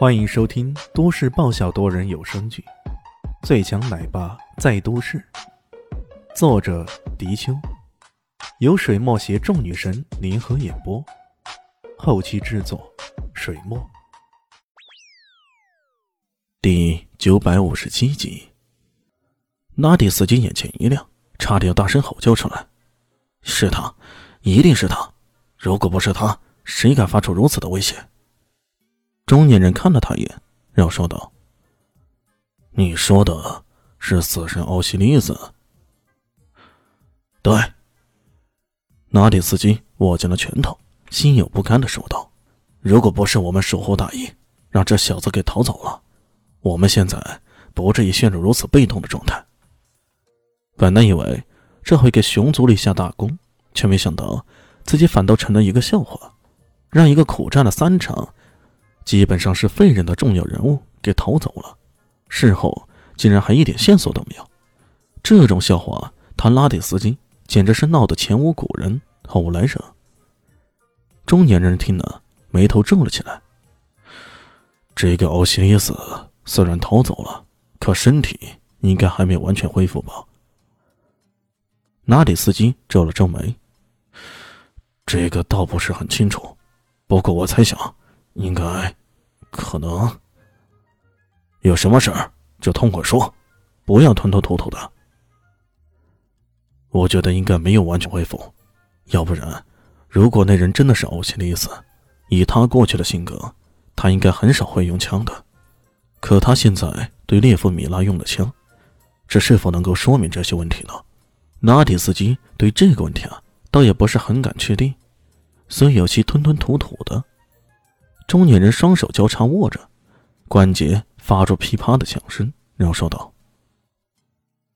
欢迎收听都市爆笑多人有声剧《最强奶爸在都市》，作者：迪秋，由水墨携众女神联合演播，后期制作：水墨。第九百五十七集，拉蒂斯基眼前一亮，差点要大声吼叫出来：“是他，一定是他！如果不是他，谁敢发出如此的威胁？”中年人看了他一眼，然后说道：“你说的是死神奥西里斯？”对。拿蒂斯基握紧了拳头，心有不甘的说道：“如果不是我们疏忽大意，让这小子给逃走了，我们现在不至于陷入如此被动的状态。本来以为这会给熊族立下大功，却没想到自己反倒成了一个笑话，让一个苦战了三场。”基本上是废人的重要人物给逃走了，事后竟然还一点线索都没有。这种笑话，他拉蒂斯基简直是闹得前无古人后无来者。中年人听了，眉头皱了起来。这个欧西里斯虽然逃走了，可身体应该还没有完全恢复吧？拉蒂斯基皱了皱眉。这个倒不是很清楚，不过我猜想，应该。可能有什么事儿就痛快说，不要吞吞吐吐的。我觉得应该没有完全恢复，要不然，如果那人真的是欧西里斯，以他过去的性格，他应该很少会用枪的。可他现在对列夫米拉用了枪，这是否能够说明这些问题呢？拉迪斯基对这个问题啊，倒也不是很敢确定，所以有些吞吞吐吐的。中年人双手交叉握着，关节发出噼啪的响声，然后说道：“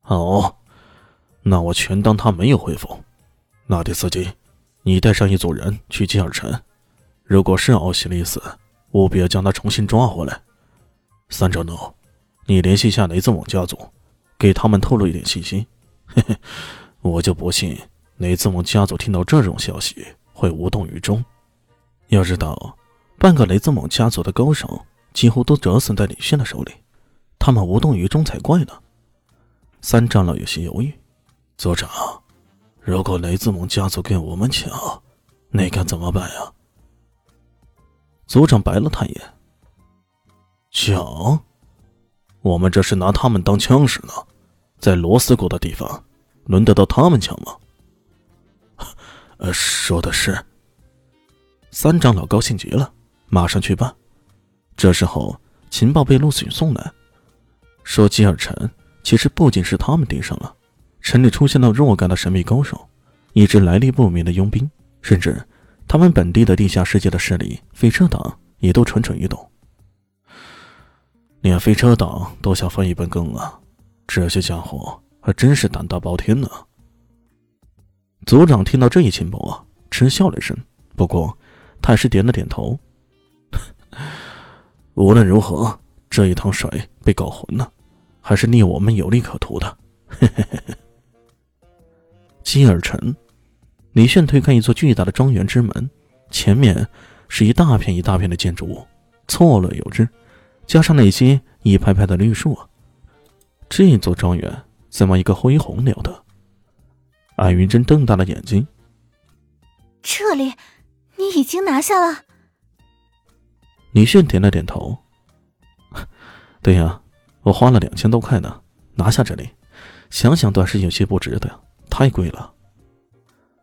好，那我全当他没有恢复。纳迪斯基，你带上一组人去基尔城，如果是奥西里斯，务必要将他重新抓回来。三长老，你联系一下雷兹蒙家族，给他们透露一点信息。嘿嘿，我就不信雷兹蒙家族听到这种消息会无动于衷。要知道。”半个雷兹蒙家族的高手几乎都折损在李迅的手里，他们无动于衷才怪呢。三长老有些犹豫：“族长，如果雷兹蒙家族跟我们抢，那该怎么办呀？”族长白了他一眼：“抢？我们这是拿他们当枪使呢，在罗斯国的地方，轮得到他们抢吗？” 呃，说的是。三长老高兴极了。马上去办。这时候，情报被陆逊送来，说吉尔城其实不仅是他们盯上了，城里出现了若干的神秘高手，一支来历不明的佣兵，甚至他们本地的地下世界的势力飞车党也都蠢蠢欲动。连飞车党都想分一杯羹啊！这些家伙还真是胆大包天呢。组长听到这一情报啊，嗤笑了一声，不过他还是点了点头。无论如何，这一趟水被搞浑了，还是令我们有利可图的。金。尔城，李炫推开一座巨大的庄园之门，前面是一大片一大片的建筑物，错落有致，加上那些一排排的绿树啊，这座庄园怎么一个恢宏了得？艾云珍瞪大了眼睛。这里，你已经拿下了。李炫点了点头。对呀，我花了两千多块呢，拿下这里，想想倒是有些不值得，太贵了。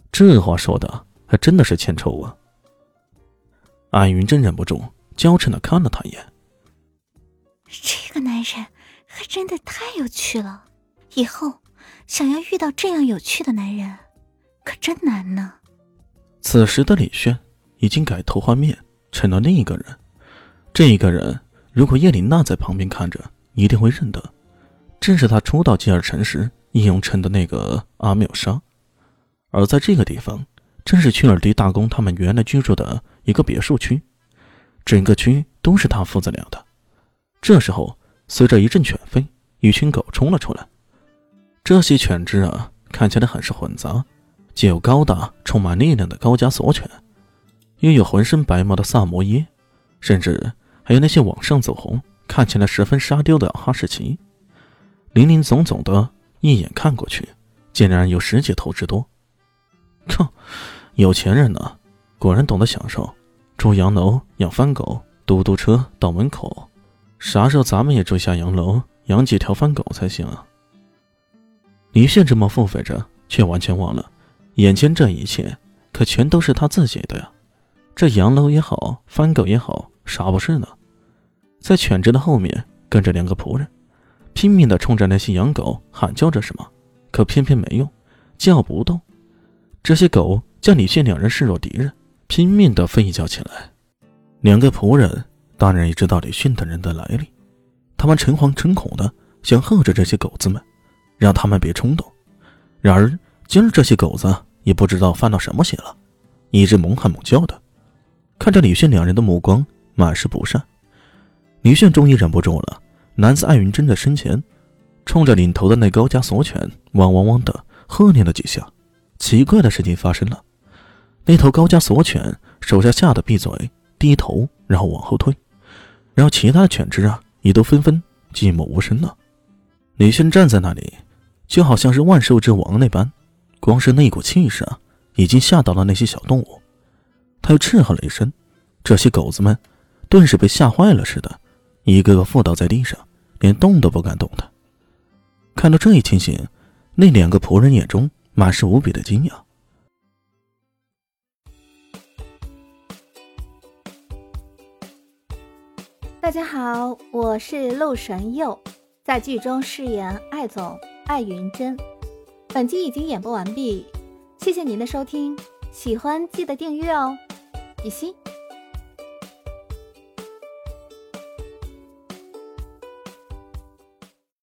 这话说的还真的是欠抽啊！安云真忍不住娇嗔的看了他一眼。这个男人还真的太有趣了，以后想要遇到这样有趣的男人，可真难呢。此时的李炫已经改头换面，成了另一个人。这一个人，如果叶琳娜在旁边看着，一定会认得，正是他初到吉尔城时应用称的那个阿缪莎。而在这个地方，正是屈尔迪大公他们原来居住的一个别墅区，整个区都是他父子俩的。这时候，随着一阵犬吠，一群狗冲了出来。这些犬只啊，看起来很是混杂，既有高大、充满力量的高加索犬，又有浑身白毛的萨摩耶，甚至。还有那些往上走红、看起来十分沙雕的哈士奇，林林总总的一眼看过去，竟然有十几头之多。哼，有钱人呢，果然懂得享受，住洋楼、养番狗、嘟嘟车到门口。啥时候咱们也住下洋楼，养几条番狗才行啊？李炫这么付费着，却完全忘了，眼前这一切可全都是他自己的呀。这洋楼也好，番狗也好，啥不是呢？在犬只的后面跟着两个仆人，拼命的冲着那些养狗喊叫着什么，可偏偏没用，叫不动。这些狗将李炫两人视若敌人，拼命的吠叫起来。两个仆人当然也知道李迅等人的来历，他们诚惶诚恐的想喝着这些狗子们，让他们别冲动。然而今儿这些狗子也不知道犯了什么邪了，一直猛喊猛叫的。看着李炫两人的目光满是不善，李炫终于忍不住了，男子艾云珍的身前，冲着领头的那高加索犬汪汪汪的喝念了几下。奇怪的事情发生了，那头高加索犬手下吓得闭嘴低头，然后往后退，然后其他的犬只啊也都纷纷寂寞无声了。李炫站在那里，就好像是万兽之王那般，光是那股气势啊，已经吓到了那些小动物。他又斥喝了一声，这些狗子们顿时被吓坏了似的，一个个伏倒在地上，连动都不敢动的。看到这一情形，那两个仆人眼中满是无比的惊讶。大家好，我是陆神佑，在剧中饰演艾总艾云珍。本集已经演播完毕，谢谢您的收听，喜欢记得订阅哦。比心。